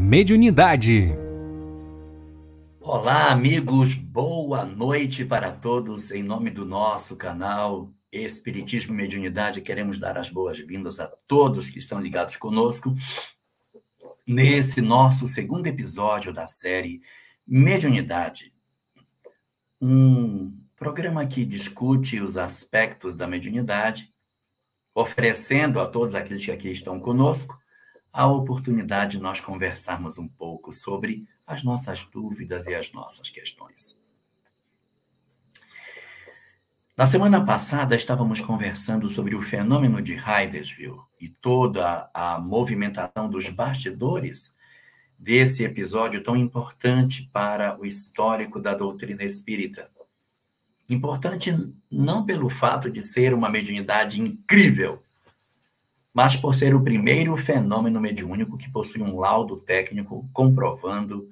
Mediunidade. Olá, amigos, boa noite para todos. Em nome do nosso canal Espiritismo e Mediunidade, queremos dar as boas-vindas a todos que estão ligados conosco nesse nosso segundo episódio da série Mediunidade. Um programa que discute os aspectos da mediunidade, oferecendo a todos aqueles que aqui estão conosco a oportunidade de nós conversarmos um pouco sobre as nossas dúvidas e as nossas questões. Na semana passada, estávamos conversando sobre o fenômeno de Hydesville e toda a movimentação dos bastidores desse episódio tão importante para o histórico da doutrina espírita. Importante não pelo fato de ser uma mediunidade incrível, mas por ser o primeiro fenômeno mediúnico que possui um laudo técnico comprovando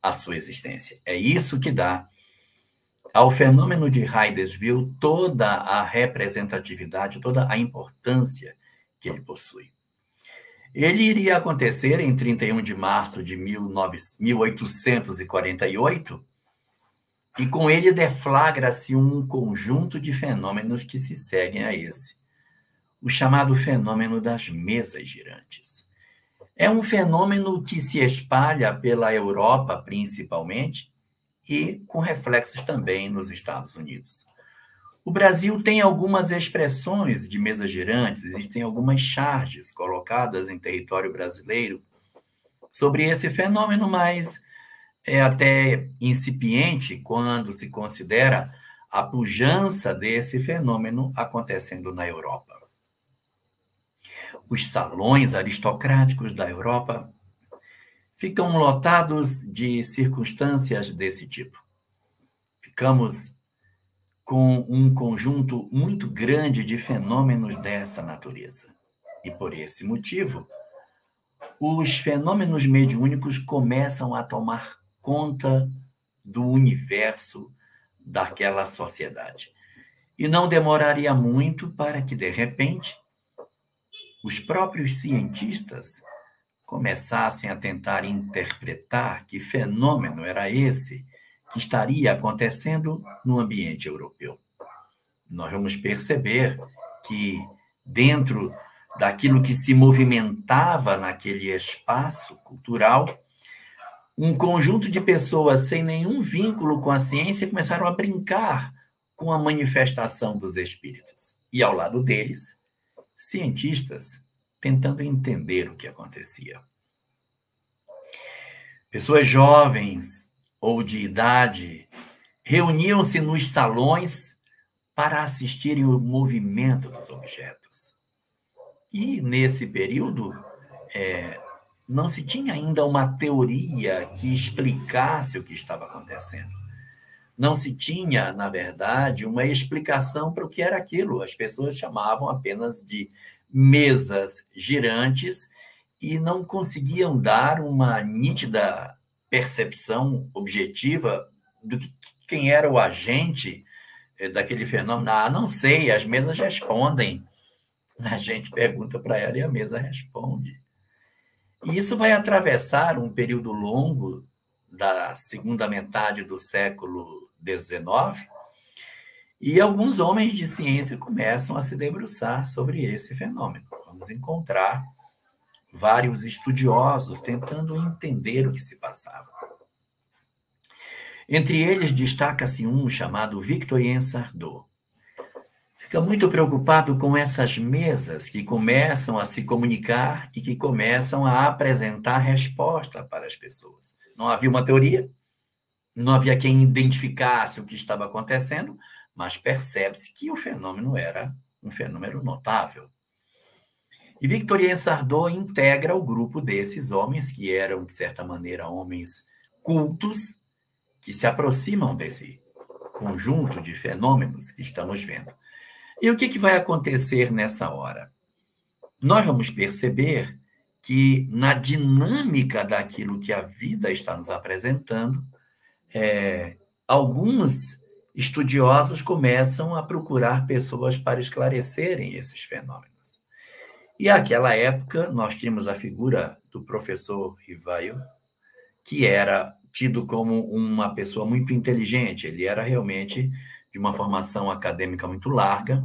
a sua existência. É isso que dá ao fenômeno de Hydesville toda a representatividade, toda a importância que ele possui. Ele iria acontecer em 31 de março de 1848 e com ele deflagra-se um conjunto de fenômenos que se seguem a esse. O chamado fenômeno das mesas girantes. É um fenômeno que se espalha pela Europa, principalmente, e com reflexos também nos Estados Unidos. O Brasil tem algumas expressões de mesas girantes, existem algumas charges colocadas em território brasileiro sobre esse fenômeno, mas é até incipiente quando se considera a pujança desse fenômeno acontecendo na Europa. Os salões aristocráticos da Europa ficam lotados de circunstâncias desse tipo. Ficamos com um conjunto muito grande de fenômenos dessa natureza. E por esse motivo, os fenômenos mediúnicos começam a tomar conta do universo daquela sociedade. E não demoraria muito para que, de repente, os próprios cientistas começassem a tentar interpretar que fenômeno era esse que estaria acontecendo no ambiente europeu. Nós vamos perceber que, dentro daquilo que se movimentava naquele espaço cultural, um conjunto de pessoas sem nenhum vínculo com a ciência começaram a brincar com a manifestação dos espíritos. E ao lado deles, cientistas tentando entender o que acontecia. Pessoas jovens ou de idade reuniam-se nos salões para assistirem o movimento dos objetos. E nesse período, é, não se tinha ainda uma teoria que explicasse o que estava acontecendo. Não se tinha, na verdade, uma explicação para o que era aquilo. As pessoas chamavam apenas de mesas girantes e não conseguiam dar uma nítida percepção objetiva do que quem era o agente eh, daquele fenômeno. Ah, não sei, as mesas respondem. A gente pergunta para ela e a mesa responde. E isso vai atravessar um período longo da segunda metade do século XIX, e alguns homens de ciência começam a se debruçar sobre esse fenômeno. Vamos encontrar vários estudiosos tentando entender o que se passava. Entre eles destaca-se um chamado Victorien Sardou fica muito preocupado com essas mesas que começam a se comunicar e que começam a apresentar resposta para as pessoas. Não havia uma teoria, não havia quem identificasse o que estava acontecendo, mas percebe-se que o fenômeno era um fenômeno notável. E Victorien Sardou integra o grupo desses homens, que eram, de certa maneira, homens cultos, que se aproximam desse conjunto de fenômenos que estamos vendo. E o que, que vai acontecer nessa hora? Nós vamos perceber que, na dinâmica daquilo que a vida está nos apresentando, é, alguns estudiosos começam a procurar pessoas para esclarecerem esses fenômenos. E naquela época, nós tínhamos a figura do professor Rivaio, que era tido como uma pessoa muito inteligente. Ele era realmente de uma formação acadêmica muito larga.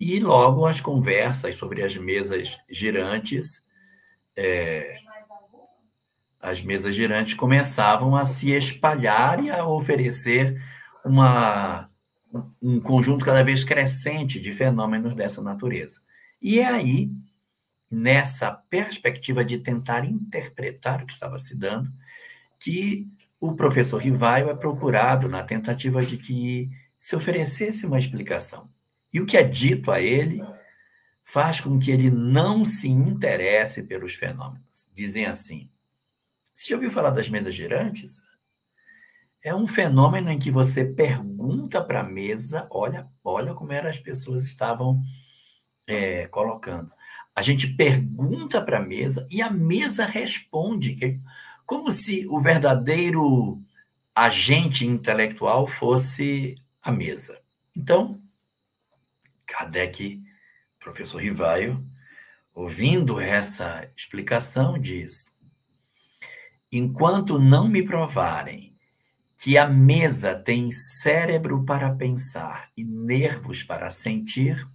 E logo as conversas sobre as mesas girantes, é, as mesas girantes começavam a se espalhar e a oferecer uma, um conjunto cada vez crescente de fenômenos dessa natureza. E é aí, nessa perspectiva de tentar interpretar o que estava se dando, que o professor Rivaio é procurado na tentativa de que se oferecesse uma explicação. E o que é dito a ele faz com que ele não se interesse pelos fenômenos. Dizem assim: você já ouviu falar das mesas girantes? É um fenômeno em que você pergunta para a mesa, olha, olha como eram as pessoas estavam é, colocando. A gente pergunta para a mesa e a mesa responde, como se o verdadeiro agente intelectual fosse a mesa. Então, Kardec, professor Rivaio, ouvindo essa explicação, diz: enquanto não me provarem que a mesa tem cérebro para pensar e nervos para sentir,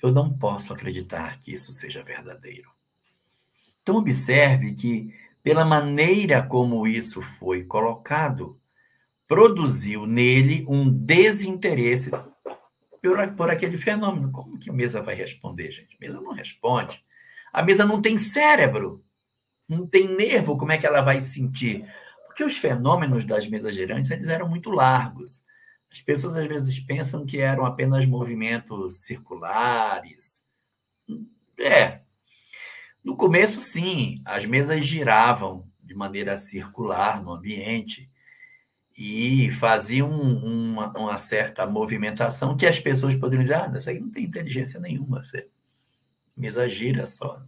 eu não posso acreditar que isso seja verdadeiro. Então, observe que, pela maneira como isso foi colocado, produziu nele um desinteresse por, por aquele fenômeno. Como que a mesa vai responder, gente? A mesa não responde. A mesa não tem cérebro, não tem nervo, como é que ela vai sentir? Porque os fenômenos das mesas girantes eles eram muito largos. As pessoas às vezes pensam que eram apenas movimentos circulares. É. No começo, sim, as mesas giravam de maneira circular no ambiente e faziam uma, uma certa movimentação que as pessoas poderiam dizer: ah, isso aí não tem inteligência nenhuma, você mesa gira só.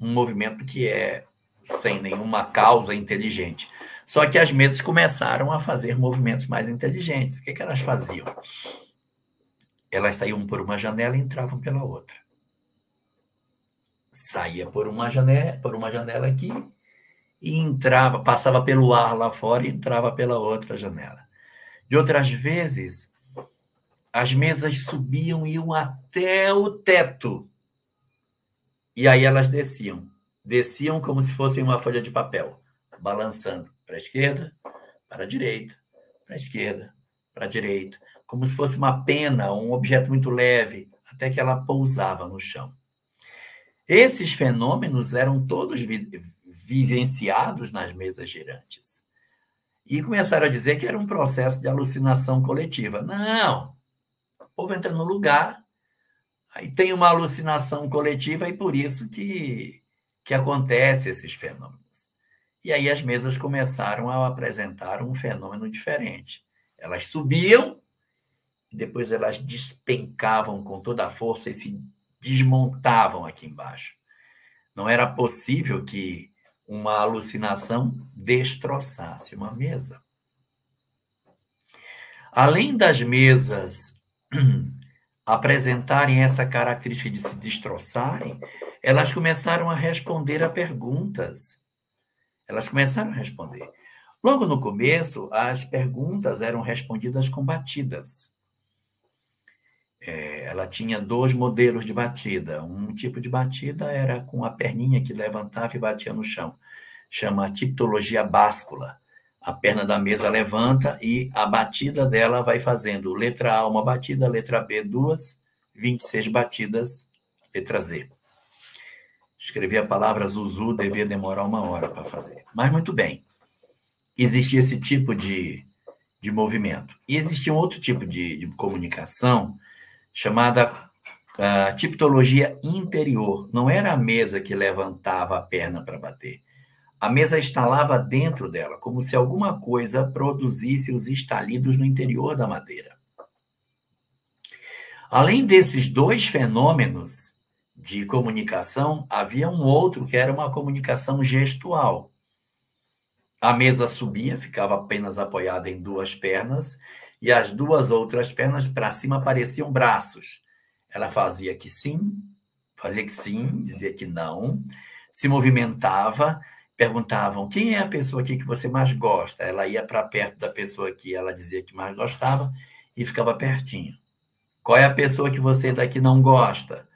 Um movimento que é sem nenhuma causa inteligente. Só que as mesas começaram a fazer movimentos mais inteligentes. O que, que elas faziam? Elas saíam por uma janela e entravam pela outra. Saía por uma janela, por uma janela aqui e entrava, passava pelo ar lá fora e entrava pela outra janela. De outras vezes, as mesas subiam e iam até o teto. E aí elas desciam. Desciam como se fossem uma folha de papel, balançando para a esquerda, para a direita, para a esquerda, para a direita, como se fosse uma pena, um objeto muito leve, até que ela pousava no chão. Esses fenômenos eram todos vi vivenciados nas mesas girantes. E começaram a dizer que era um processo de alucinação coletiva. Não! O povo entra no lugar, aí tem uma alucinação coletiva e por isso que, que acontece esses fenômenos. E aí as mesas começaram a apresentar um fenômeno diferente. Elas subiam, depois elas despencavam com toda a força e se desmontavam aqui embaixo. Não era possível que uma alucinação destroçasse uma mesa. Além das mesas apresentarem essa característica de se destroçarem, elas começaram a responder a perguntas elas começaram a responder. Logo no começo, as perguntas eram respondidas com batidas. É, ela tinha dois modelos de batida. Um tipo de batida era com a perninha que levantava e batia no chão. Chama tipologia báscula. A perna da mesa levanta e a batida dela vai fazendo letra A uma batida, letra B duas, 26 batidas, letra Z. Escrever a palavra Zuzu devia demorar uma hora para fazer. Mas muito bem. Existia esse tipo de, de movimento. E existia um outro tipo de, de comunicação chamada uh, tipologia interior. Não era a mesa que levantava a perna para bater. A mesa instalava dentro dela, como se alguma coisa produzisse os estalidos no interior da madeira. Além desses dois fenômenos, de comunicação, havia um outro que era uma comunicação gestual. A mesa subia, ficava apenas apoiada em duas pernas, e as duas outras pernas para cima pareciam braços. Ela fazia que sim, fazia que sim, dizia que não, se movimentava, perguntavam quem é a pessoa aqui que você mais gosta. Ela ia para perto da pessoa que ela dizia que mais gostava e ficava pertinho. Qual é a pessoa que você daqui não gosta?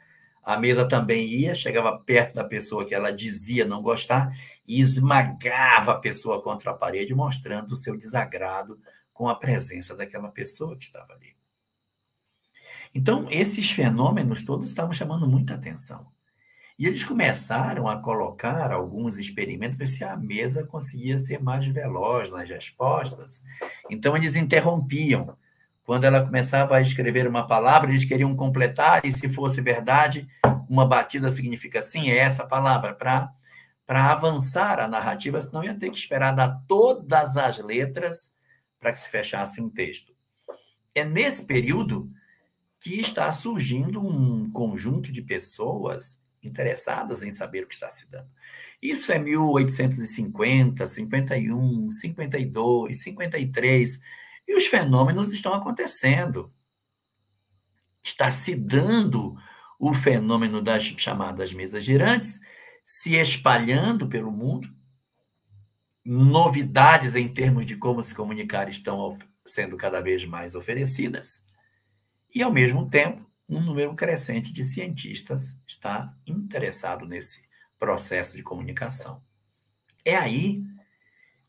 A mesa também ia, chegava perto da pessoa que ela dizia não gostar e esmagava a pessoa contra a parede, mostrando o seu desagrado com a presença daquela pessoa que estava ali. Então, esses fenômenos todos estavam chamando muita atenção. E eles começaram a colocar alguns experimentos para ver se a mesa conseguia ser mais veloz nas respostas. Então, eles interrompiam. Quando ela começava a escrever uma palavra, eles queriam completar, e se fosse verdade, uma batida significa sim, é essa palavra, para avançar a narrativa, senão ia ter que esperar dar todas as letras para que se fechasse um texto. É nesse período que está surgindo um conjunto de pessoas interessadas em saber o que está se dando. Isso é 1850, 51, 52, 53 e os fenômenos estão acontecendo. Está se dando o fenômeno das chamadas mesas girantes, se espalhando pelo mundo. Novidades em termos de como se comunicar estão sendo cada vez mais oferecidas. E, ao mesmo tempo, um número crescente de cientistas está interessado nesse processo de comunicação. É aí,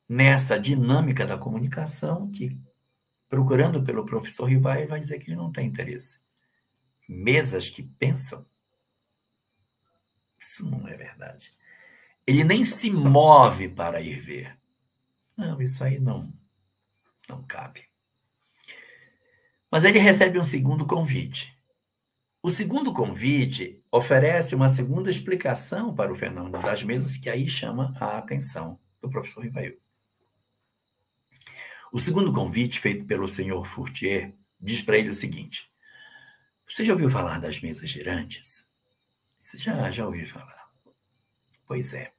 nessa dinâmica da comunicação, que procurando pelo professor Rivai, vai dizer que ele não tem interesse. Mesas que pensam. Isso não é verdade. Ele nem se move para ir ver. Não, isso aí não, não cabe. Mas ele recebe um segundo convite. O segundo convite oferece uma segunda explicação para o fenômeno das mesas, que aí chama a atenção do professor Rivail. O segundo convite feito pelo senhor Fourtier diz para ele o seguinte: Você já ouviu falar das mesas girantes? Você já, já ouviu falar? Pois é.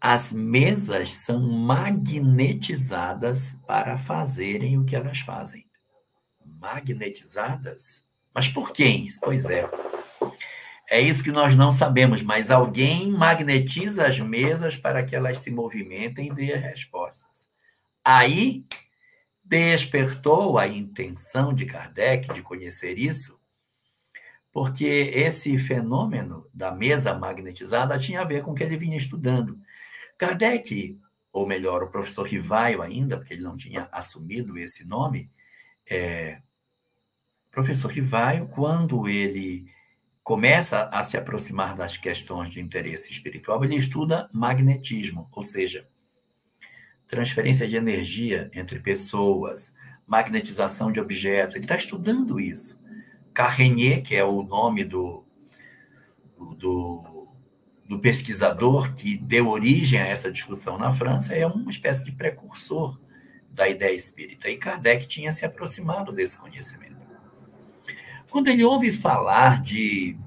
As mesas são magnetizadas para fazerem o que elas fazem. Magnetizadas? Mas por quem? Pois é. É isso que nós não sabemos, mas alguém magnetiza as mesas para que elas se movimentem e dê respostas. Aí despertou a intenção de Kardec de conhecer isso, porque esse fenômeno da mesa magnetizada tinha a ver com o que ele vinha estudando. Kardec, ou melhor, o professor Rivaio ainda, porque ele não tinha assumido esse nome, é, professor Rivaio, quando ele começa a se aproximar das questões de interesse espiritual, ele estuda magnetismo, ou seja, transferência de energia entre pessoas, magnetização de objetos. Ele está estudando isso. Carrenier, que é o nome do, do, do, pesquisador que deu origem a essa discussão na França, é uma espécie de precursor da ideia espírita. E Kardec tinha se aproximado desse conhecimento. Quando ele ouve falar de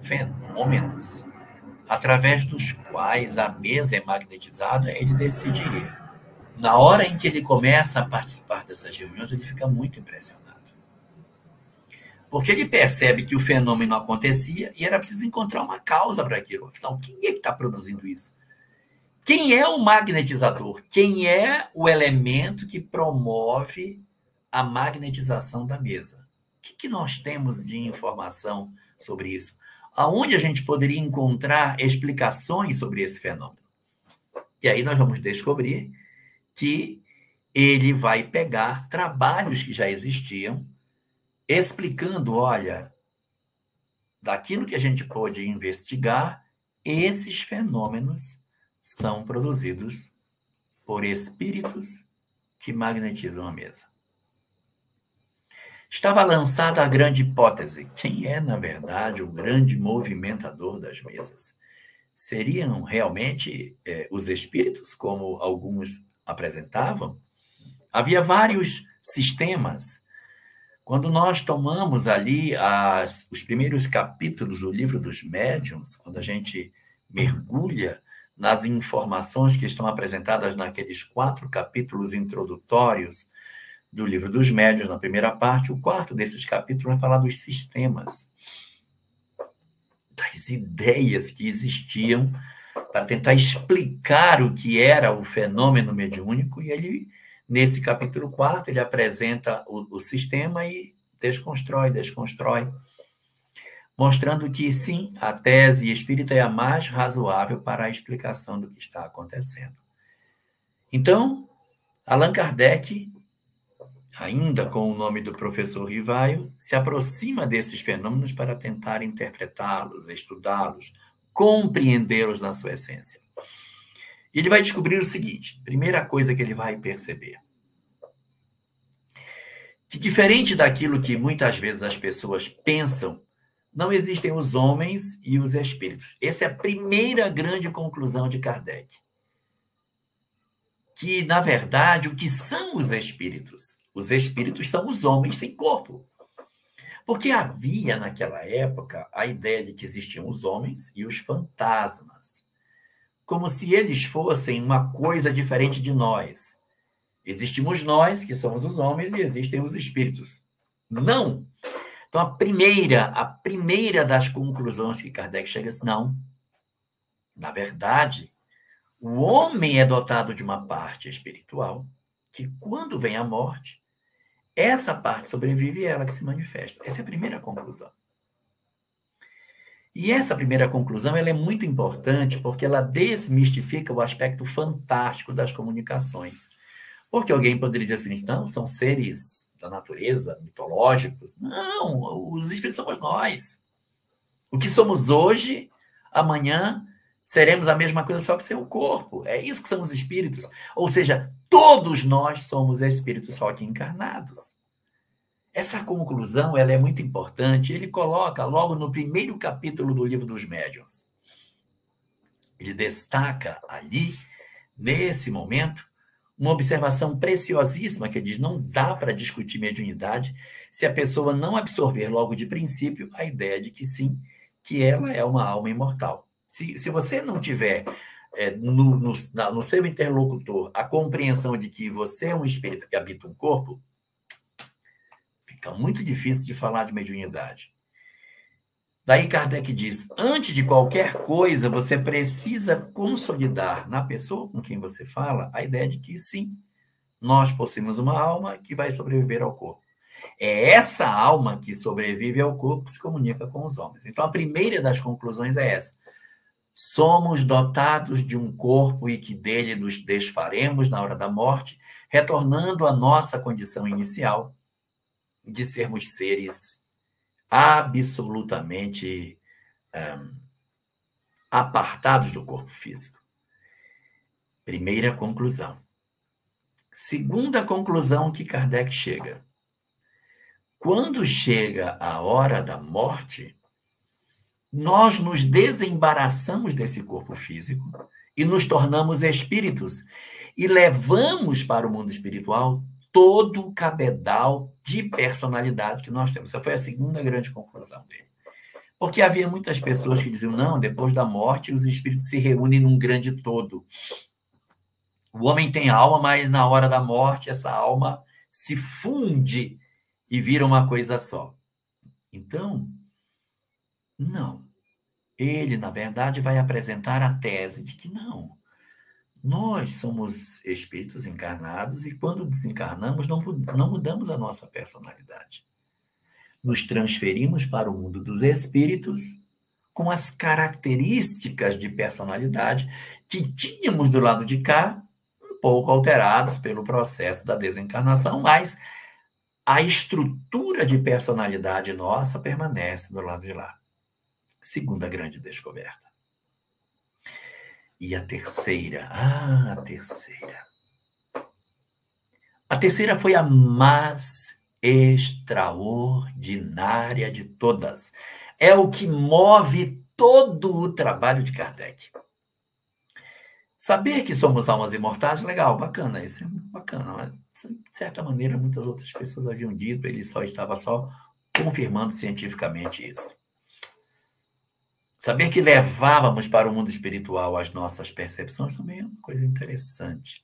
fenômenos através dos quais a mesa é magnetizada, ele decide ir na hora em que ele começa a participar dessas reuniões, ele fica muito impressionado. Porque ele percebe que o fenômeno acontecia e era preciso encontrar uma causa para aquilo. Afinal, quem é que está produzindo isso? Quem é o magnetizador? Quem é o elemento que promove a magnetização da mesa? O que, que nós temos de informação sobre isso? Aonde a gente poderia encontrar explicações sobre esse fenômeno? E aí nós vamos descobrir que ele vai pegar trabalhos que já existiam, explicando, olha, daquilo que a gente pôde investigar, esses fenômenos são produzidos por espíritos que magnetizam a mesa. Estava lançada a grande hipótese: quem é, na verdade, o grande movimentador das mesas? Seriam realmente é, os espíritos, como alguns apresentavam, havia vários sistemas. Quando nós tomamos ali as, os primeiros capítulos do livro dos médiuns, quando a gente mergulha nas informações que estão apresentadas naqueles quatro capítulos introdutórios do livro dos médiuns, na primeira parte, o quarto desses capítulos vai falar dos sistemas, das ideias que existiam para tentar explicar o que era o fenômeno mediúnico, e ele, nesse capítulo 4, ele apresenta o, o sistema e desconstrói, desconstrói, mostrando que, sim, a tese espírita é a mais razoável para a explicação do que está acontecendo. Então, Allan Kardec, ainda com o nome do professor Rivaio, se aproxima desses fenômenos para tentar interpretá-los, estudá-los, compreendê-los na sua essência. E ele vai descobrir o seguinte: primeira coisa que ele vai perceber. Que diferente daquilo que muitas vezes as pessoas pensam, não existem os homens e os espíritos. Essa é a primeira grande conclusão de Kardec. Que, na verdade, o que são os espíritos? Os espíritos são os homens sem corpo. Porque havia naquela época a ideia de que existiam os homens e os fantasmas, como se eles fossem uma coisa diferente de nós. Existimos nós, que somos os homens, e existem os espíritos. Não. Então a primeira, a primeira das conclusões que Kardec chega é não. Na verdade, o homem é dotado de uma parte espiritual que quando vem a morte, essa parte sobrevive ela que se manifesta. Essa é a primeira conclusão. E essa primeira conclusão ela é muito importante porque ela desmistifica o aspecto fantástico das comunicações. Porque alguém poderia dizer assim, não, são seres da natureza, mitológicos. Não, os espíritos somos nós. O que somos hoje, amanhã seremos a mesma coisa, só que sem o corpo. É isso que são os espíritos. Ou seja, todos nós somos espíritos, só que encarnados. Essa conclusão ela é muito importante. Ele coloca logo no primeiro capítulo do livro dos médiuns. Ele destaca ali, nesse momento, uma observação preciosíssima que diz: não dá para discutir mediunidade se a pessoa não absorver logo de princípio a ideia de que sim, que ela é uma alma imortal. Se, se você não tiver é, no, no, no seu interlocutor a compreensão de que você é um espírito que habita um corpo, fica muito difícil de falar de mediunidade. Daí Kardec diz: antes de qualquer coisa, você precisa consolidar na pessoa com quem você fala a ideia de que sim, nós possuímos uma alma que vai sobreviver ao corpo. É essa alma que sobrevive ao corpo que se comunica com os homens. Então, a primeira das conclusões é essa. Somos dotados de um corpo e que dele nos desfaremos na hora da morte, retornando à nossa condição inicial de sermos seres absolutamente um, apartados do corpo físico. Primeira conclusão. Segunda conclusão que Kardec chega. Quando chega a hora da morte, nós nos desembaraçamos desse corpo físico e nos tornamos espíritos e levamos para o mundo espiritual todo o cabedal de personalidade que nós temos. Essa foi a segunda grande conclusão dele. Porque havia muitas pessoas que diziam: não, depois da morte os espíritos se reúnem num grande todo. O homem tem alma, mas na hora da morte essa alma se funde e vira uma coisa só. Então, não. Ele, na verdade, vai apresentar a tese de que não. Nós somos espíritos encarnados e quando desencarnamos não, não mudamos a nossa personalidade. Nos transferimos para o mundo dos espíritos com as características de personalidade que tínhamos do lado de cá, um pouco alteradas pelo processo da desencarnação, mas a estrutura de personalidade nossa permanece do lado de lá. Segunda grande descoberta. E a terceira, ah, a terceira. A terceira foi a mais extraordinária de todas. É o que move todo o trabalho de Kardec. Saber que somos almas imortais, legal, bacana, isso é bacana. Mas, de certa maneira, muitas outras pessoas haviam dito, ele só estava só confirmando cientificamente isso. Saber que levávamos para o mundo espiritual as nossas percepções também é uma coisa interessante.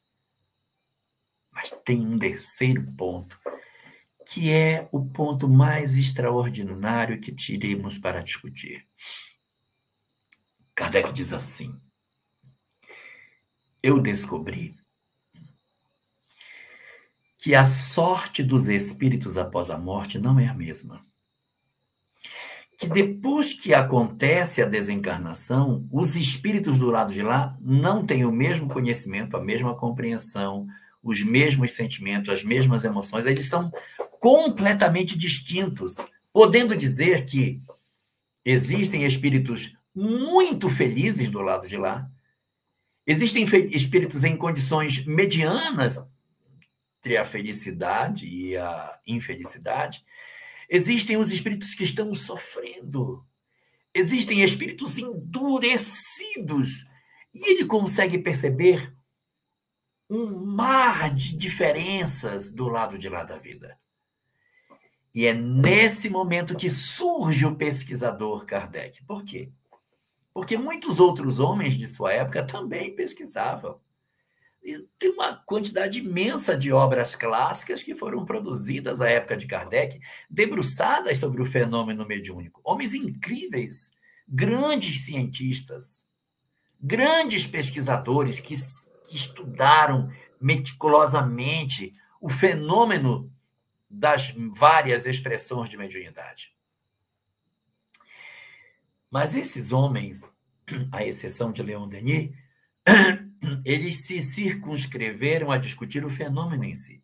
Mas tem um terceiro ponto, que é o ponto mais extraordinário que tiremos para discutir. Kardec diz assim: eu descobri que a sorte dos espíritos após a morte não é a mesma. Que depois que acontece a desencarnação, os espíritos do lado de lá não têm o mesmo conhecimento, a mesma compreensão, os mesmos sentimentos, as mesmas emoções, eles são completamente distintos, podendo dizer que existem espíritos muito felizes do lado de lá, existem espíritos em condições medianas entre a felicidade e a infelicidade, existem os espíritos que estão sofrendo. Existem espíritos endurecidos. E ele consegue perceber um mar de diferenças do lado de lá da vida. E é nesse momento que surge o pesquisador Kardec. Por quê? Porque muitos outros homens de sua época também pesquisavam tem uma quantidade imensa de obras clássicas que foram produzidas à época de Kardec, debruçadas sobre o fenômeno mediúnico. Homens incríveis, grandes cientistas, grandes pesquisadores que, que estudaram meticulosamente o fenômeno das várias expressões de mediunidade. Mas esses homens, à exceção de Leon Denis, eles se circunscreveram a discutir o fenômeno em si.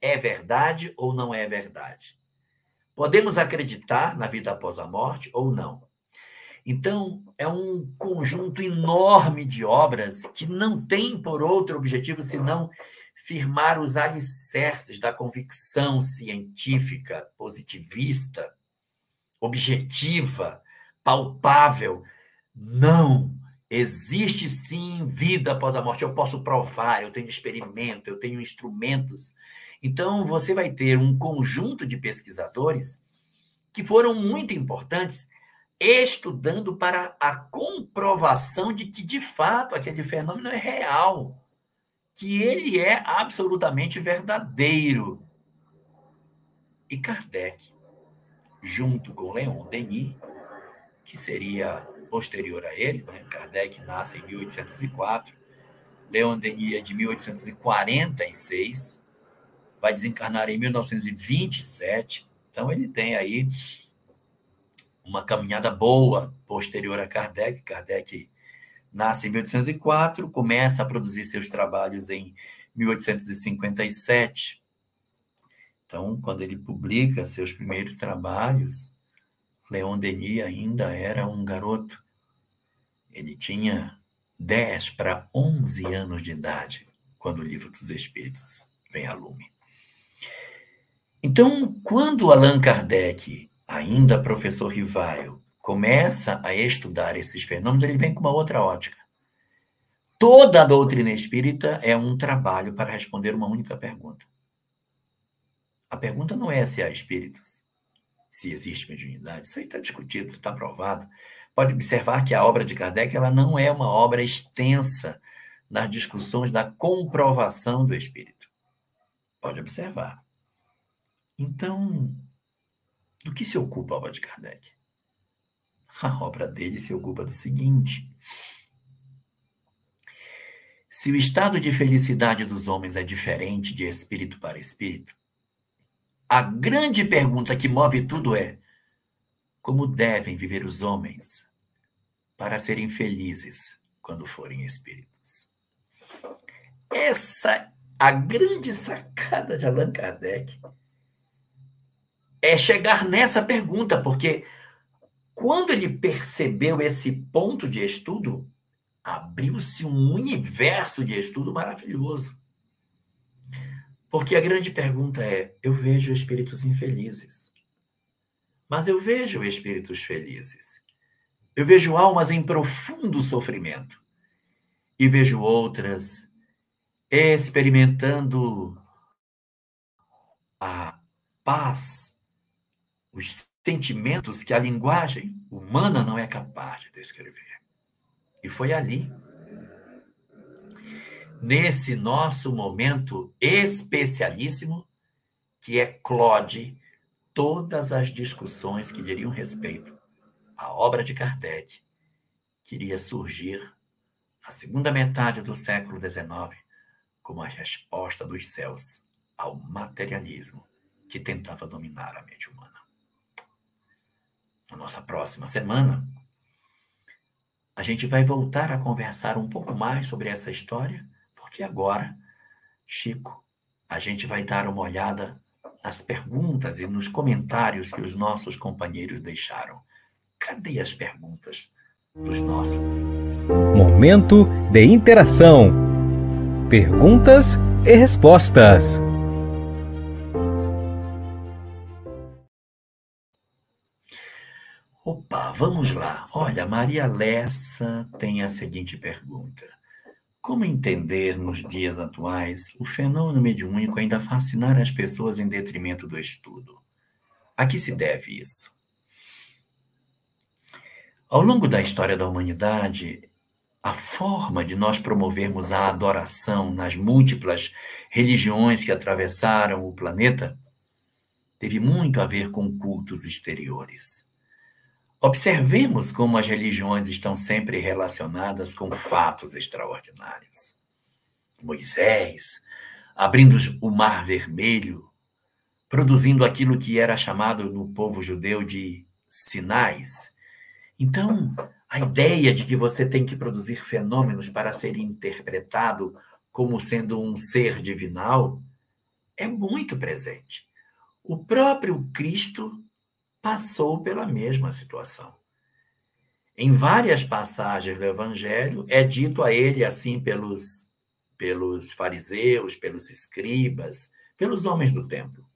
É verdade ou não é verdade? Podemos acreditar na vida após a morte ou não? Então, é um conjunto enorme de obras que não tem por outro objetivo senão firmar os alicerces da convicção científica, positivista, objetiva, palpável. Não Existe sim vida após a morte. Eu posso provar, eu tenho experimento, eu tenho instrumentos. Então, você vai ter um conjunto de pesquisadores que foram muito importantes estudando para a comprovação de que, de fato, aquele fenômeno é real, que ele é absolutamente verdadeiro. E Kardec, junto com Leon Denis, que seria posterior a ele, né? Kardec nasce em 1804, Leon Denis é de 1846, vai desencarnar em 1927, então ele tem aí uma caminhada boa posterior a Kardec. Kardec nasce em 1804, começa a produzir seus trabalhos em 1857. Então, quando ele publica seus primeiros trabalhos, Leon Denis ainda era um garoto. Ele tinha 10 para 11 anos de idade quando o Livro dos Espíritos vem a lume. Então, quando Allan Kardec, ainda professor Rivaio, começa a estudar esses fenômenos, ele vem com uma outra ótica. Toda a doutrina espírita é um trabalho para responder uma única pergunta. A pergunta não é se há espíritos se existe mediunidade. Isso aí está discutido, está provado. Pode observar que a obra de Kardec ela não é uma obra extensa nas discussões da comprovação do espírito. Pode observar. Então, do que se ocupa a obra de Kardec? A obra dele se ocupa do seguinte: se o estado de felicidade dos homens é diferente de espírito para espírito, a grande pergunta que move tudo é: como devem viver os homens para serem felizes quando forem espíritos? Essa a grande sacada de Allan Kardec é chegar nessa pergunta, porque quando ele percebeu esse ponto de estudo, abriu-se um universo de estudo maravilhoso. Porque a grande pergunta é: eu vejo espíritos infelizes, mas eu vejo espíritos felizes. Eu vejo almas em profundo sofrimento e vejo outras experimentando a paz, os sentimentos que a linguagem humana não é capaz de descrever. E foi ali nesse nosso momento especialíssimo, que é Claude, todas as discussões que diriam respeito à obra de Kardec, queria surgir a segunda metade do século XIX, como a resposta dos céus ao materialismo que tentava dominar a mente humana. Na nossa próxima semana, a gente vai voltar a conversar um pouco mais sobre essa história, porque agora, Chico, a gente vai dar uma olhada nas perguntas e nos comentários que os nossos companheiros deixaram. Cadê as perguntas dos nossos? Momento de interação. Perguntas e respostas. Opa, vamos lá. Olha, Maria Lessa tem a seguinte pergunta: Como entender nos dias atuais o fenômeno mediúnico ainda fascinar as pessoas em detrimento do estudo? A que se deve isso? Ao longo da história da humanidade, a forma de nós promovermos a adoração nas múltiplas religiões que atravessaram o planeta teve muito a ver com cultos exteriores. Observemos como as religiões estão sempre relacionadas com fatos extraordinários. Moisés, abrindo o Mar Vermelho, produzindo aquilo que era chamado no povo judeu de sinais. Então, a ideia de que você tem que produzir fenômenos para ser interpretado como sendo um ser divinal é muito presente. O próprio Cristo passou pela mesma situação. Em várias passagens do Evangelho é dito a ele assim pelos pelos fariseus, pelos escribas, pelos homens do templo.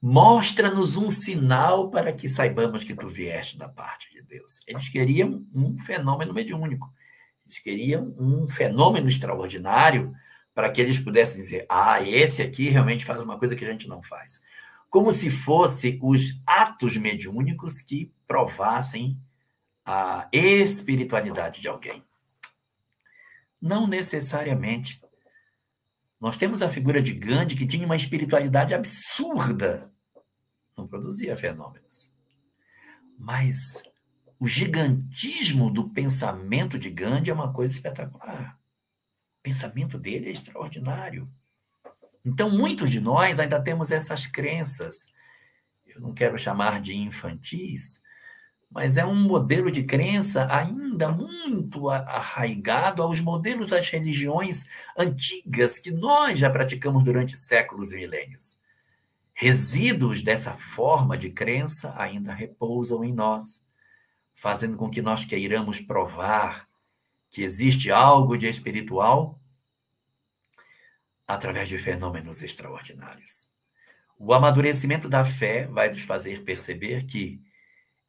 Mostra-nos um sinal para que saibamos que tu vieste da parte de Deus. Eles queriam um fenômeno mediúnico. Eles queriam um fenômeno extraordinário para que eles pudessem dizer: ah, esse aqui realmente faz uma coisa que a gente não faz. Como se fosse os atos mediúnicos que provassem a espiritualidade de alguém. Não necessariamente. Nós temos a figura de Gandhi que tinha uma espiritualidade absurda não produzia fenômenos. Mas o gigantismo do pensamento de Gandhi é uma coisa espetacular. O pensamento dele é extraordinário. Então, muitos de nós ainda temos essas crenças. Eu não quero chamar de infantis, mas é um modelo de crença ainda muito arraigado aos modelos das religiões antigas que nós já praticamos durante séculos e milênios. Resíduos dessa forma de crença ainda repousam em nós, fazendo com que nós queiramos provar que existe algo de espiritual através de fenômenos extraordinários. O amadurecimento da fé vai nos fazer perceber que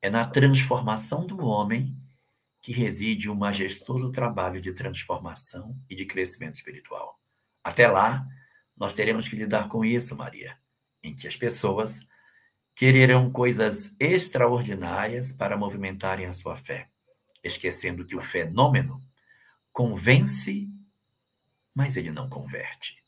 é na transformação do homem que reside o majestoso trabalho de transformação e de crescimento espiritual. Até lá, nós teremos que lidar com isso, Maria em que as pessoas quererão coisas extraordinárias para movimentarem a sua fé, esquecendo que o fenômeno convence, mas ele não converte.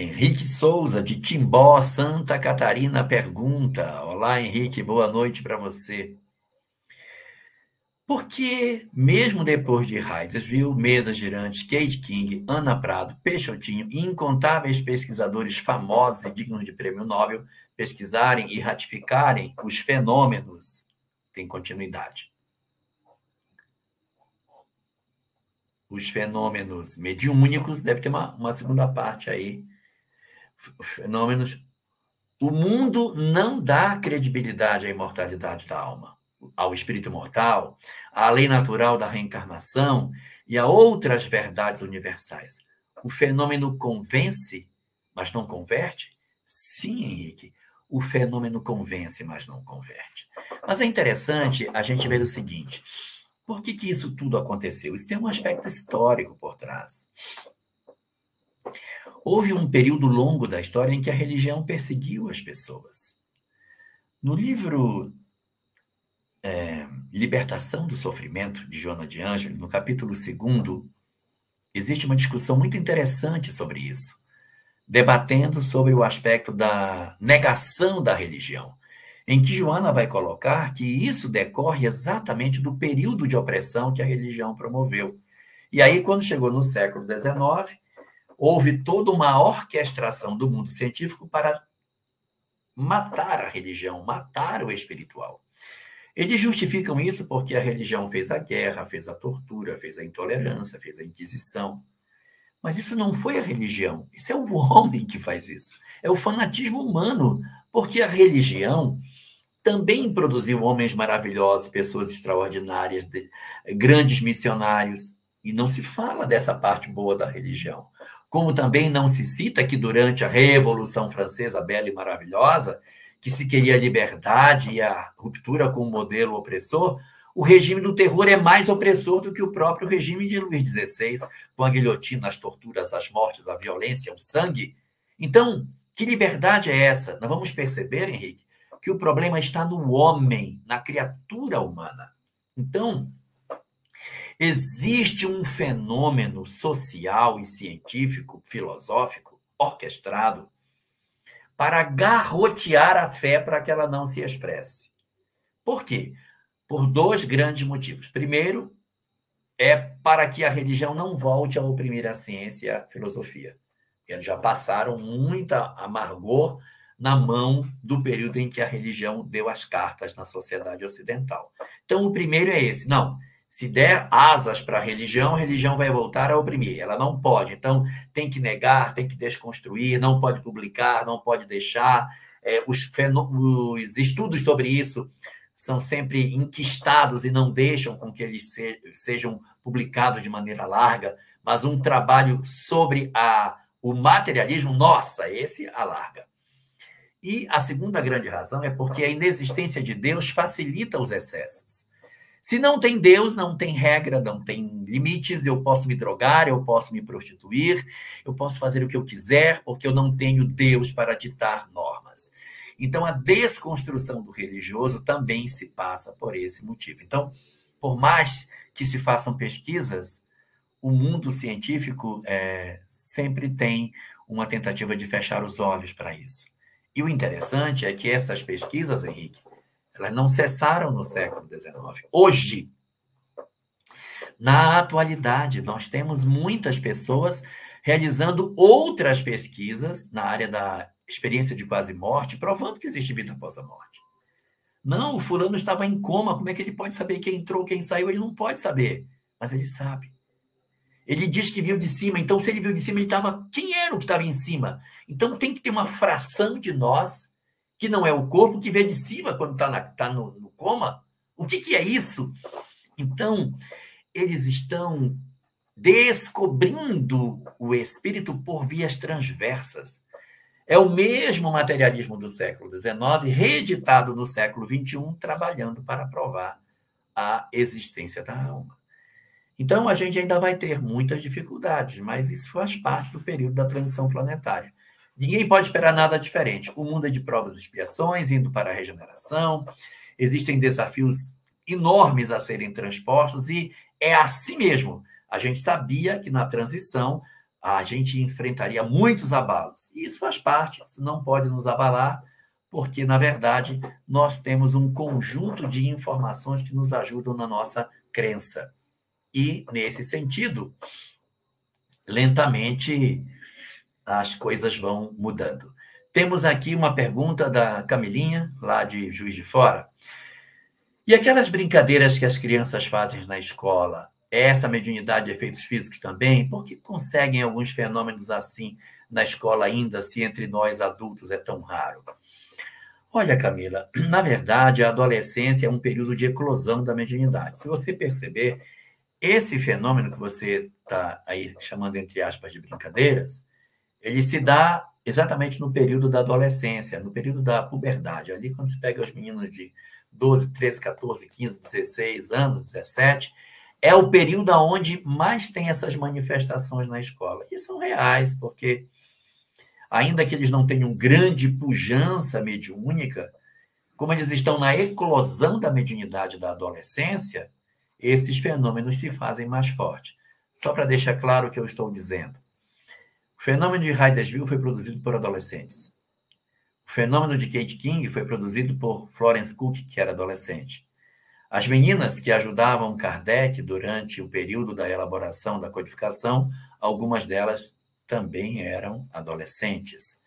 Henrique Souza, de Timbó, Santa Catarina, pergunta: Olá, Henrique, boa noite para você. Porque, mesmo depois de Hydesville, Mesa Girante, Kate King, Ana Prado, Peixotinho e incontáveis pesquisadores famosos e dignos de prêmio Nobel pesquisarem e ratificarem os fenômenos, tem continuidade. Os fenômenos mediúnicos, deve ter uma, uma segunda parte aí. Os fenômenos. O mundo não dá credibilidade à imortalidade da alma ao espírito imortal, à lei natural da reencarnação e a outras verdades universais. O fenômeno convence, mas não converte? Sim, Henrique, o fenômeno convence, mas não converte. Mas é interessante a gente ver o seguinte: por que, que isso tudo aconteceu? Isso tem um aspecto histórico por trás. Houve um período longo da história em que a religião perseguiu as pessoas. No livro é, Libertação do Sofrimento, de Joana de Ângelo, no capítulo 2, existe uma discussão muito interessante sobre isso, debatendo sobre o aspecto da negação da religião, em que Joana vai colocar que isso decorre exatamente do período de opressão que a religião promoveu. E aí, quando chegou no século XIX, houve toda uma orquestração do mundo científico para matar a religião, matar o espiritual. Eles justificam isso porque a religião fez a guerra, fez a tortura, fez a intolerância, fez a inquisição. Mas isso não foi a religião, isso é o homem que faz isso. É o fanatismo humano, porque a religião também produziu homens maravilhosos, pessoas extraordinárias, grandes missionários. E não se fala dessa parte boa da religião. Como também não se cita que durante a Revolução Francesa, bela e maravilhosa, que se queria a liberdade e a ruptura com o modelo opressor, o regime do terror é mais opressor do que o próprio regime de Luís XVI, com a guilhotina, as torturas, as mortes, a violência, o sangue. Então, que liberdade é essa? Nós vamos perceber, Henrique, que o problema está no homem, na criatura humana. Então, existe um fenômeno social e científico, filosófico, orquestrado, para garrotear a fé para que ela não se expresse. Por quê? Por dois grandes motivos. Primeiro, é para que a religião não volte a oprimir a ciência e a filosofia. Eles já passaram muita amargor na mão do período em que a religião deu as cartas na sociedade ocidental. Então, o primeiro é esse. Não, se der asas para a religião, a religião vai voltar a oprimir. Ela não pode. Então, tem que negar, tem que desconstruir, não pode publicar, não pode deixar. É, os, os, estudos sobre isso são sempre enquistados e não deixam com que eles se sejam publicados de maneira larga. Mas um trabalho sobre a, o materialismo, nossa, esse alarga. E a segunda grande razão é porque a inexistência de Deus facilita os excessos. Se não tem Deus, não tem regra, não tem limites, eu posso me drogar, eu posso me prostituir, eu posso fazer o que eu quiser, porque eu não tenho Deus para ditar normas. Então, a desconstrução do religioso também se passa por esse motivo. Então, por mais que se façam pesquisas, o mundo científico é, sempre tem uma tentativa de fechar os olhos para isso. E o interessante é que essas pesquisas, Henrique, elas não cessaram no século XIX. Hoje, na atualidade, nós temos muitas pessoas realizando outras pesquisas na área da experiência de quase morte, provando que existe vida após a morte. Não, o fulano estava em coma, como é que ele pode saber quem entrou, quem saiu? Ele não pode saber, mas ele sabe. Ele diz que viu de cima, então se ele viu de cima, ele estava. Quem era o que estava em cima? Então tem que ter uma fração de nós, que não é o corpo, que vê de cima quando está tá no, no coma. O que, que é isso? Então, eles estão descobrindo o espírito por vias transversas. É o mesmo materialismo do século XIX, reeditado no século XXI, trabalhando para provar a existência da alma. Então, a gente ainda vai ter muitas dificuldades, mas isso faz parte do período da transição planetária. Ninguém pode esperar nada diferente. O mundo é de provas e expiações, indo para a regeneração, existem desafios enormes a serem transpostos, e é assim mesmo. A gente sabia que na transição a gente enfrentaria muitos abalos. E isso faz parte, isso não pode nos abalar, porque, na verdade, nós temos um conjunto de informações que nos ajudam na nossa crença. E, nesse sentido, lentamente as coisas vão mudando. Temos aqui uma pergunta da Camilinha, lá de Juiz de Fora. E aquelas brincadeiras que as crianças fazem na escola, é essa mediunidade de efeitos físicos também? Por que conseguem alguns fenômenos assim na escola ainda, se entre nós adultos é tão raro? Olha, Camila, na verdade, a adolescência é um período de eclosão da mediunidade. Se você perceber, esse fenômeno que você está aí chamando, entre aspas, de brincadeiras, ele se dá exatamente no período da adolescência, no período da puberdade. Ali, quando se pega os meninos de 12, 13, 14, 15, 16 anos, 17, é o período onde mais tem essas manifestações na escola. E são reais, porque ainda que eles não tenham grande pujança mediúnica, como eles estão na eclosão da mediunidade da adolescência, esses fenômenos se fazem mais fortes. Só para deixar claro o que eu estou dizendo. O fenômeno de Hydesville foi produzido por adolescentes. O fenômeno de Kate King foi produzido por Florence Cook, que era adolescente. As meninas que ajudavam Kardec durante o período da elaboração da codificação, algumas delas também eram adolescentes.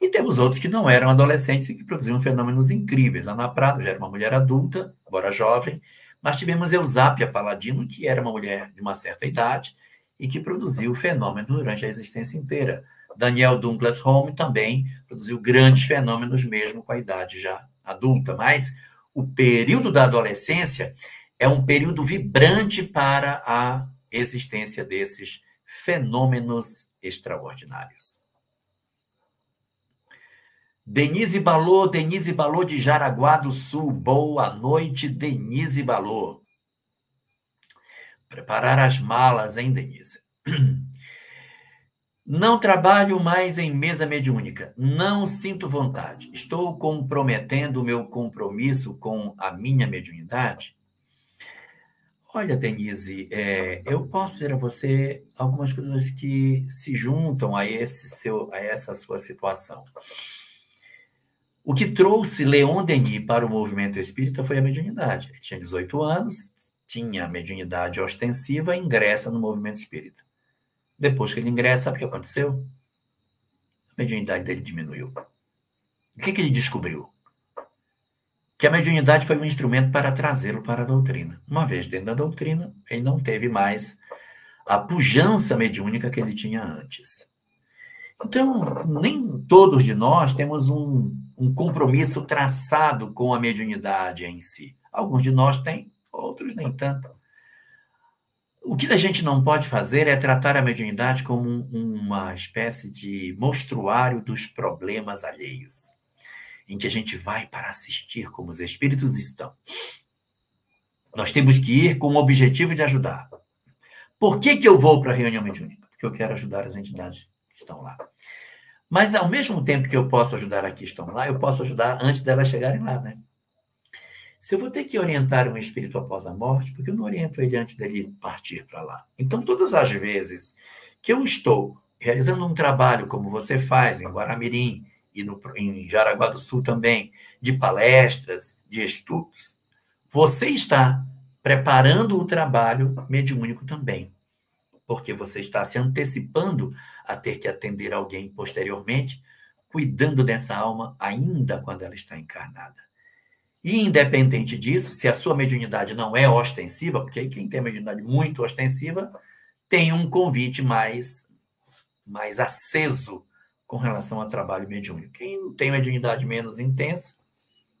E temos outros que não eram adolescentes e que produziam fenômenos incríveis. Ana Prado já era uma mulher adulta, agora jovem, mas tivemos Eusápia Paladino, que era uma mulher de uma certa idade e que produziu o fenômeno durante a existência inteira. Daniel Douglas Home também produziu grandes fenômenos, mesmo com a idade já adulta. Mas o período da adolescência é um período vibrante para a existência desses fenômenos extraordinários. Denise Balô, Denise Balô de Jaraguá do Sul. Boa noite, Denise Balô. Preparar as malas, hein, Denise? Não trabalho mais em mesa mediúnica. Não sinto vontade. Estou comprometendo o meu compromisso com a minha mediunidade? Olha, Denise, é, eu posso dizer a você algumas coisas que se juntam a, esse seu, a essa sua situação. O que trouxe Leon Denis para o movimento espírita foi a mediunidade. Ele tinha 18 anos, tinha mediunidade ostensiva ingressa no movimento espírita. Depois que ele ingressa, sabe o que aconteceu? A mediunidade dele diminuiu. O que, que ele descobriu? Que a mediunidade foi um instrumento para trazê-lo para a doutrina. Uma vez dentro da doutrina, ele não teve mais a pujança mediúnica que ele tinha antes. Então, nem todos de nós temos um, um compromisso traçado com a mediunidade em si. Alguns de nós têm, outros nem tanto. O que a gente não pode fazer é tratar a mediunidade como uma espécie de monstruário dos problemas alheios, em que a gente vai para assistir como os espíritos estão. Nós temos que ir com o objetivo de ajudar. Por que, que eu vou para a reunião mediúnica? Porque eu quero ajudar as entidades que estão lá. Mas, ao mesmo tempo que eu posso ajudar aqui estão lá, eu posso ajudar antes delas chegarem lá, né? Se eu vou ter que orientar um espírito após a morte, porque eu não oriento ele antes dele partir para lá. Então, todas as vezes que eu estou realizando um trabalho como você faz em Guaramirim e no, em Jaraguá do Sul também, de palestras, de estudos, você está preparando o trabalho mediúnico também, porque você está se antecipando a ter que atender alguém posteriormente, cuidando dessa alma ainda quando ela está encarnada. E, independente disso, se a sua mediunidade não é ostensiva, porque aí quem tem mediunidade muito ostensiva tem um convite mais, mais aceso com relação ao trabalho mediúnico. Quem tem mediunidade menos intensa,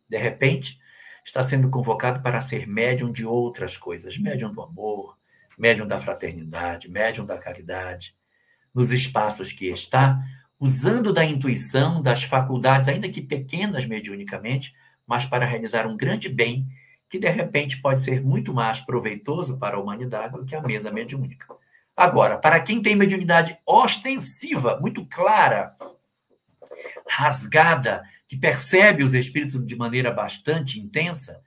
de repente, está sendo convocado para ser médium de outras coisas, médium do amor, médium da fraternidade, médium da caridade, nos espaços que está, usando da intuição, das faculdades, ainda que pequenas mediunicamente, mas para realizar um grande bem que de repente pode ser muito mais proveitoso para a humanidade do que a mesa mediúnica. Agora, para quem tem mediunidade ostensiva, muito clara, rasgada, que percebe os espíritos de maneira bastante intensa,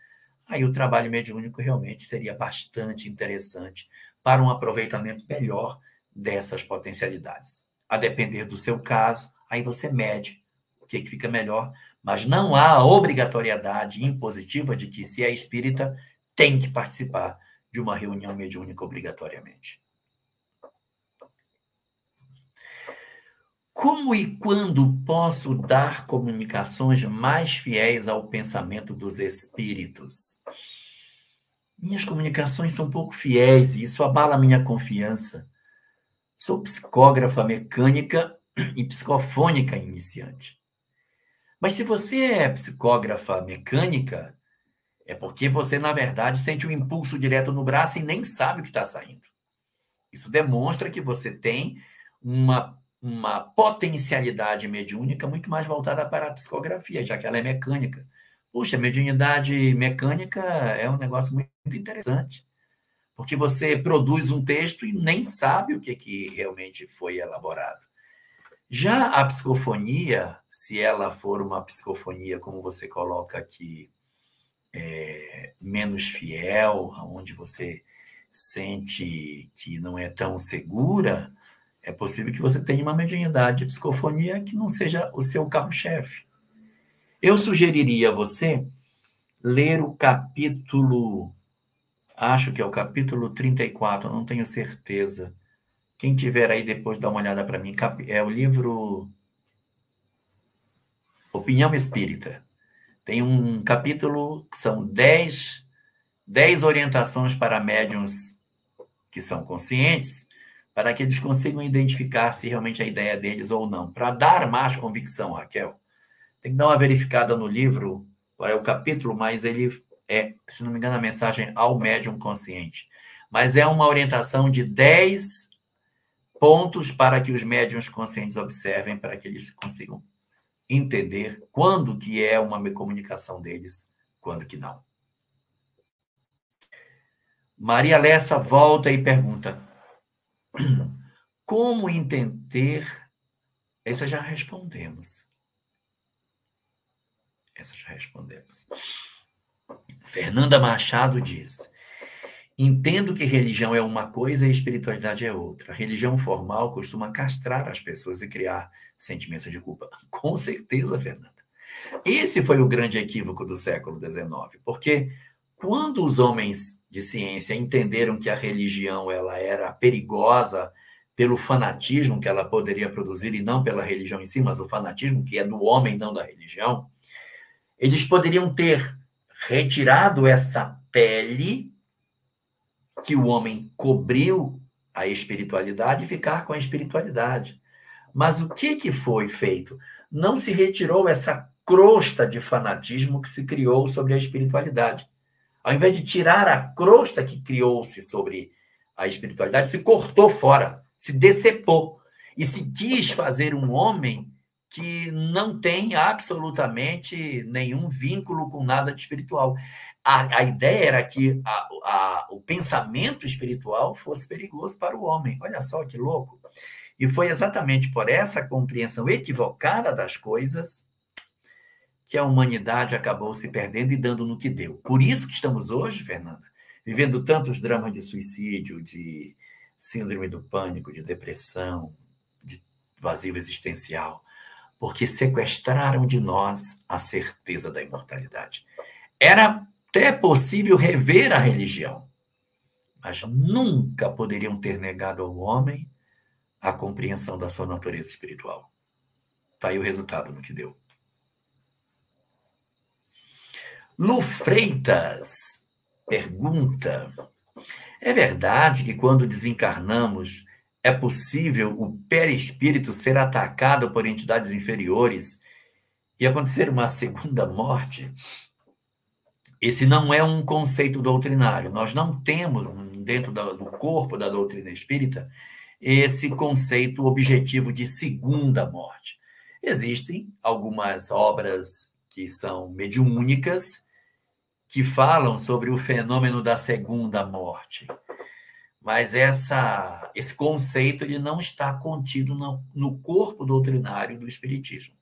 aí o trabalho mediúnico realmente seria bastante interessante para um aproveitamento melhor dessas potencialidades. A depender do seu caso, aí você mede o que, que fica melhor mas não há obrigatoriedade impositiva de que, se é espírita, tem que participar de uma reunião mediúnica obrigatoriamente. Como e quando posso dar comunicações mais fiéis ao pensamento dos espíritos? Minhas comunicações são pouco fiéis e isso abala minha confiança. Sou psicógrafa mecânica e psicofônica iniciante. Mas se você é psicógrafa mecânica, é porque você, na verdade, sente um impulso direto no braço e nem sabe o que está saindo. Isso demonstra que você tem uma, uma potencialidade mediúnica muito mais voltada para a psicografia, já que ela é mecânica. Puxa, mediunidade mecânica é um negócio muito interessante, porque você produz um texto e nem sabe o que, que realmente foi elaborado. Já a psicofonia, se ela for uma psicofonia, como você coloca aqui, é, menos fiel, onde você sente que não é tão segura, é possível que você tenha uma mediunidade de psicofonia que não seja o seu carro-chefe. Eu sugeriria a você ler o capítulo, acho que é o capítulo 34, não tenho certeza. Quem tiver aí depois dá uma olhada para mim. É o livro Opinião Espírita. Tem um capítulo que são 10, 10 orientações para médiums que são conscientes, para que eles consigam identificar se realmente a ideia deles ou não. Para dar mais convicção, Raquel, tem que dar uma verificada no livro, qual é o capítulo, mas ele é, se não me engano, a mensagem ao médium consciente. Mas é uma orientação de 10 pontos para que os médiums conscientes observem, para que eles consigam entender quando que é uma comunicação deles, quando que não. Maria Lessa volta e pergunta: Como entender? Essa já respondemos. Essa já respondemos. Fernanda Machado diz: Entendo que religião é uma coisa e espiritualidade é outra. A religião formal costuma castrar as pessoas e criar sentimentos de culpa. Com certeza, Fernanda. Esse foi o grande equívoco do século XIX, porque quando os homens de ciência entenderam que a religião ela era perigosa pelo fanatismo que ela poderia produzir e não pela religião em si, mas o fanatismo que é do homem, não da religião, eles poderiam ter retirado essa pele que o homem cobriu a espiritualidade e ficar com a espiritualidade. Mas o que, que foi feito? Não se retirou essa crosta de fanatismo que se criou sobre a espiritualidade. Ao invés de tirar a crosta que criou-se sobre a espiritualidade, se cortou fora, se decepou e se quis fazer um homem que não tem absolutamente nenhum vínculo com nada de espiritual a, a ideia era que a, a, o pensamento espiritual fosse perigoso para o homem. Olha só que louco. E foi exatamente por essa compreensão equivocada das coisas que a humanidade acabou se perdendo e dando no que deu. Por isso que estamos hoje, Fernanda, vivendo tantos dramas de suicídio, de síndrome do pânico, de depressão, de vazio existencial, porque sequestraram de nós a certeza da imortalidade. Era até possível rever a religião, mas nunca poderiam ter negado ao homem a compreensão da sua natureza espiritual. Está aí o resultado no que deu. Lu Freitas pergunta: é verdade que quando desencarnamos é possível o perispírito ser atacado por entidades inferiores e acontecer uma segunda morte? Esse não é um conceito doutrinário. Nós não temos, dentro do corpo da doutrina espírita, esse conceito objetivo de segunda morte. Existem algumas obras que são mediúnicas que falam sobre o fenômeno da segunda morte. Mas essa, esse conceito ele não está contido no, no corpo doutrinário do Espiritismo.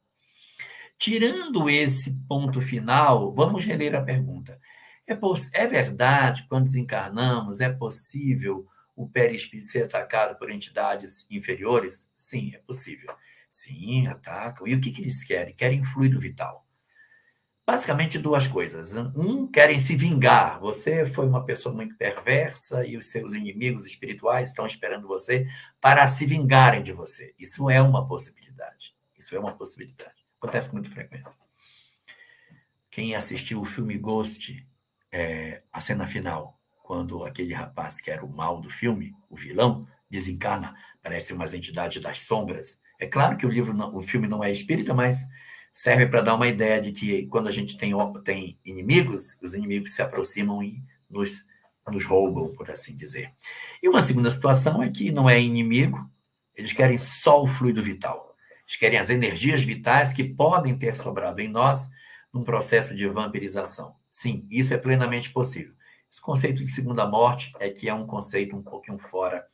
Tirando esse ponto final, vamos reler a pergunta. É, é verdade, quando desencarnamos, é possível o perispírito ser atacado por entidades inferiores? Sim, é possível. Sim, atacam. E o que, que eles querem? Querem fluido vital. Basicamente duas coisas. Um, querem se vingar. Você foi uma pessoa muito perversa e os seus inimigos espirituais estão esperando você para se vingarem de você. Isso é uma possibilidade. Isso é uma possibilidade. Acontece com muita frequência. Quem assistiu o filme Ghost, é, a cena final, quando aquele rapaz que era o mal do filme, o vilão, desencarna, parece umas entidades das sombras. É claro que o livro, não, o filme não é espírita, mas serve para dar uma ideia de que quando a gente tem, tem inimigos, os inimigos se aproximam e nos, nos roubam, por assim dizer. E uma segunda situação é que não é inimigo, eles querem só o fluido vital. Eles querem as energias vitais que podem ter sobrado em nós num processo de vampirização. Sim, isso é plenamente possível. Esse conceito de segunda morte é que é um conceito um pouquinho fora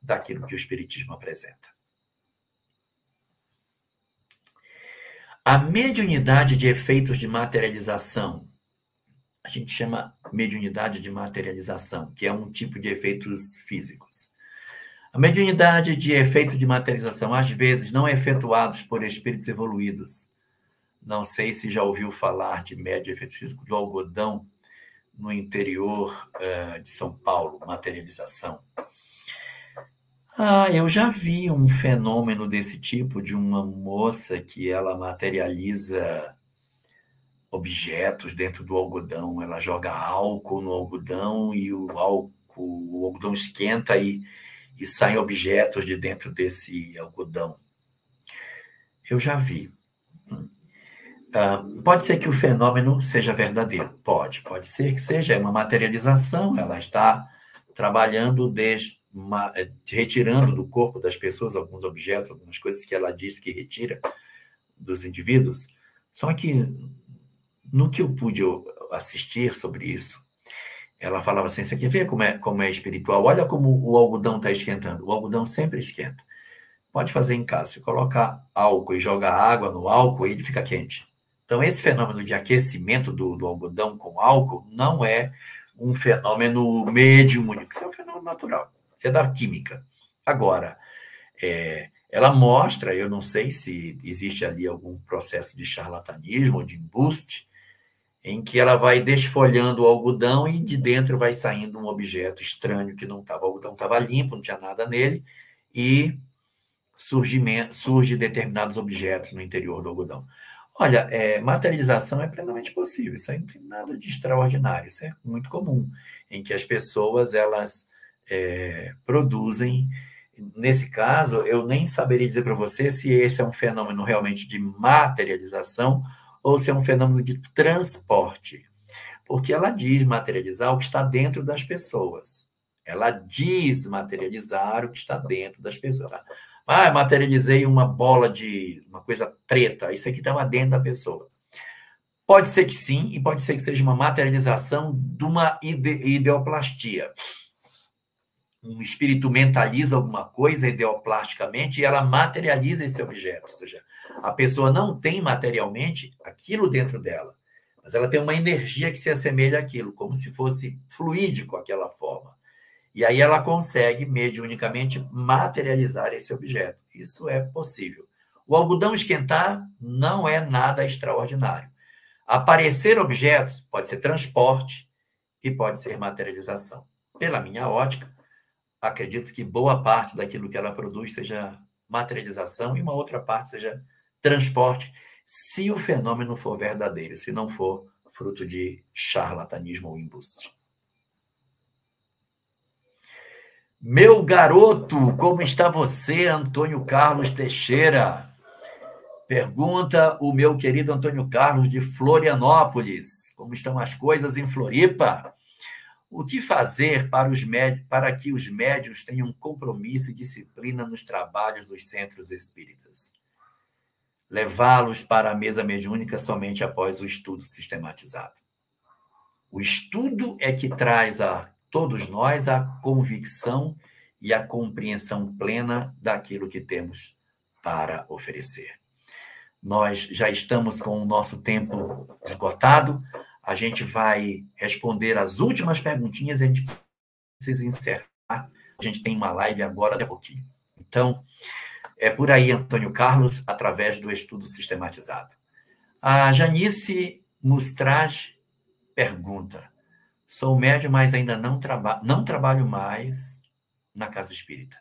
daquilo que o Espiritismo apresenta. A mediunidade de efeitos de materialização, a gente chama mediunidade de materialização, que é um tipo de efeitos físicos. A mediunidade de efeito de materialização, às vezes, não é efetuados por espíritos evoluídos, Não sei se já ouviu falar de médio efeito físico do algodão no interior uh, de São Paulo, materialização. Ah, eu já vi um fenômeno desse tipo de uma moça que ela materializa objetos dentro do algodão. Ela joga álcool no algodão e o álcool, o algodão esquenta e, e saem objetos de dentro desse algodão. Eu já vi. Uh, pode ser que o fenômeno seja verdadeiro, pode, pode ser que seja uma materialização, ela está trabalhando desde uma, eh, retirando do corpo das pessoas alguns objetos, algumas coisas que ela diz que retira dos indivíduos. Só que no que eu pude assistir sobre isso, ela falava assim: você quer ver como é, como é espiritual? Olha como o algodão está esquentando. O algodão sempre esquenta. Pode fazer em casa. Se colocar álcool e jogar água no álcool, ele fica quente. Então, esse fenômeno de aquecimento do, do algodão com álcool não é um fenômeno mediúnico, isso é um fenômeno natural é da química. Agora, é, ela mostra, eu não sei se existe ali algum processo de charlatanismo ou de embuste, em que ela vai desfolhando o algodão e de dentro vai saindo um objeto estranho que não estava, o algodão estava limpo, não tinha nada nele, e surgimento, surge determinados objetos no interior do algodão. Olha, é, materialização é plenamente possível, isso aí não tem nada de extraordinário, isso é muito comum, em que as pessoas, elas é, produzem. Nesse caso, eu nem saberia dizer para você se esse é um fenômeno realmente de materialização ou se é um fenômeno de transporte. Porque ela diz materializar o que está dentro das pessoas. Ela diz materializar o que está dentro das pessoas. Ah, materializei uma bola de uma coisa preta. Isso aqui estava dentro da pessoa. Pode ser que sim, e pode ser que seja uma materialização de uma ide ideoplastia um espírito mentaliza alguma coisa ideoplasticamente e ela materializa esse objeto. Ou seja, a pessoa não tem materialmente aquilo dentro dela, mas ela tem uma energia que se assemelha àquilo, como se fosse fluídico aquela forma. E aí ela consegue, mediunicamente, materializar esse objeto. Isso é possível. O algodão esquentar não é nada extraordinário. Aparecer objetos pode ser transporte e pode ser materialização. Pela minha ótica, acredito que boa parte daquilo que ela produz seja materialização e uma outra parte seja transporte, se o fenômeno for verdadeiro, se não for fruto de charlatanismo ou embuste. Meu garoto, como está você, Antônio Carlos Teixeira? Pergunta o meu querido Antônio Carlos de Florianópolis. Como estão as coisas em Floripa? O que fazer para, os médios, para que os médios tenham compromisso e disciplina nos trabalhos dos centros espíritas? Levá-los para a mesa mediúnica somente após o estudo sistematizado. O estudo é que traz a todos nós a convicção e a compreensão plena daquilo que temos para oferecer. Nós já estamos com o nosso tempo esgotado a gente vai responder as últimas perguntinhas e a gente precisa encerrar. A gente tem uma live agora daqui a pouquinho. Então, é por aí, Antônio Carlos, através do estudo sistematizado. A Janice Mustrage pergunta: Sou médium, mas ainda não, traba não trabalho mais na casa espírita.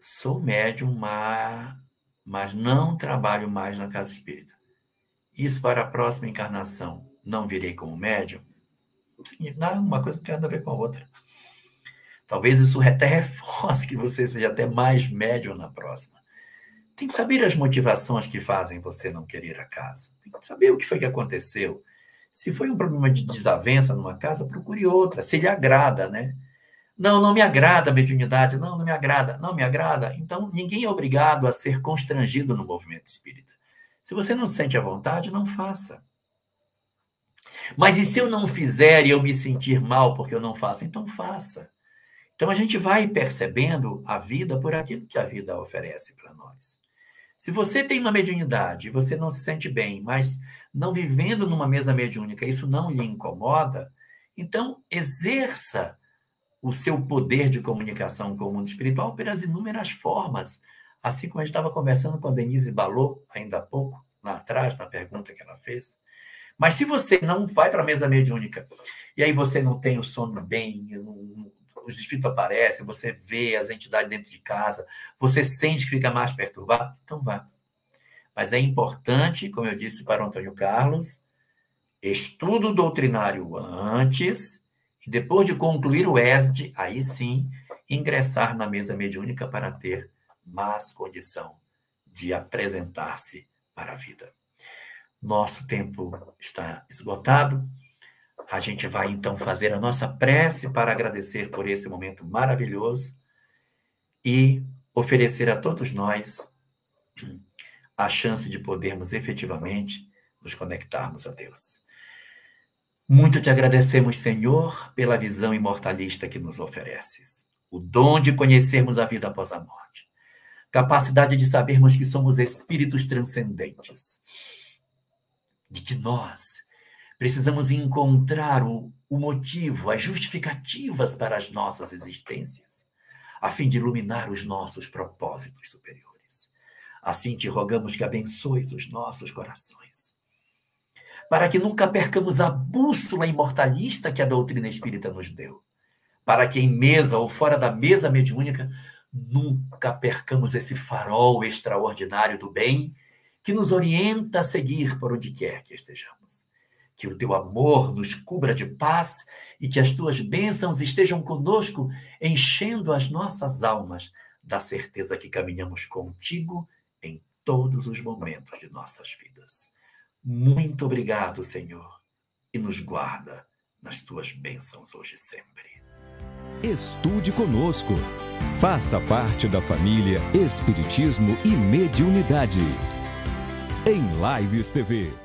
Sou médium, mas não trabalho mais na casa espírita isso para a próxima encarnação não virei como médium? Não, uma coisa não tem nada a ver com a outra. Talvez isso até reforce que você seja até mais médium na próxima. Tem que saber as motivações que fazem você não querer a casa. Tem que saber o que foi que aconteceu. Se foi um problema de desavença numa casa, procure outra, se lhe agrada, né? Não, não me agrada a mediunidade, não, não me agrada, não me agrada. Então, ninguém é obrigado a ser constrangido no movimento espírita. Se você não sente a vontade, não faça. Mas e se eu não fizer e eu me sentir mal porque eu não faço? Então faça. Então a gente vai percebendo a vida por aquilo que a vida oferece para nós. Se você tem uma mediunidade você não se sente bem, mas não vivendo numa mesa mediúnica, isso não lhe incomoda, então exerça o seu poder de comunicação com o mundo espiritual pelas inúmeras formas Assim como a gente estava conversando com a Denise Balot ainda há pouco, lá atrás, na pergunta que ela fez. Mas se você não vai para a mesa mediúnica e aí você não tem o sono bem, não, os espíritos aparecem, você vê as entidades dentro de casa, você sente que fica mais perturbado, então vá. Mas é importante, como eu disse para o Antônio Carlos, estudo doutrinário antes, e depois de concluir o ESD, aí sim, ingressar na mesa mediúnica para ter mais condição de apresentar-se para a vida. Nosso tempo está esgotado. A gente vai então fazer a nossa prece para agradecer por esse momento maravilhoso e oferecer a todos nós a chance de podermos efetivamente nos conectarmos a Deus. Muito te agradecemos, Senhor, pela visão imortalista que nos ofereces, o dom de conhecermos a vida após a morte, capacidade de sabermos que somos espíritos transcendentes, de que nós precisamos encontrar o, o motivo, as justificativas para as nossas existências, a fim de iluminar os nossos propósitos superiores. Assim te rogamos que abençoes os nossos corações, para que nunca percamos a bússola imortalista que a doutrina espírita nos deu, para que em mesa ou fora da mesa mediúnica nunca percamos esse farol extraordinário do bem que nos orienta a seguir por onde quer que estejamos. Que o teu amor nos cubra de paz e que as tuas bênçãos estejam conosco, enchendo as nossas almas da certeza que caminhamos contigo em todos os momentos de nossas vidas. Muito obrigado, Senhor, e nos guarda nas tuas bênçãos hoje e sempre. Estude conosco. Faça parte da família Espiritismo e Mediunidade. Em Lives TV.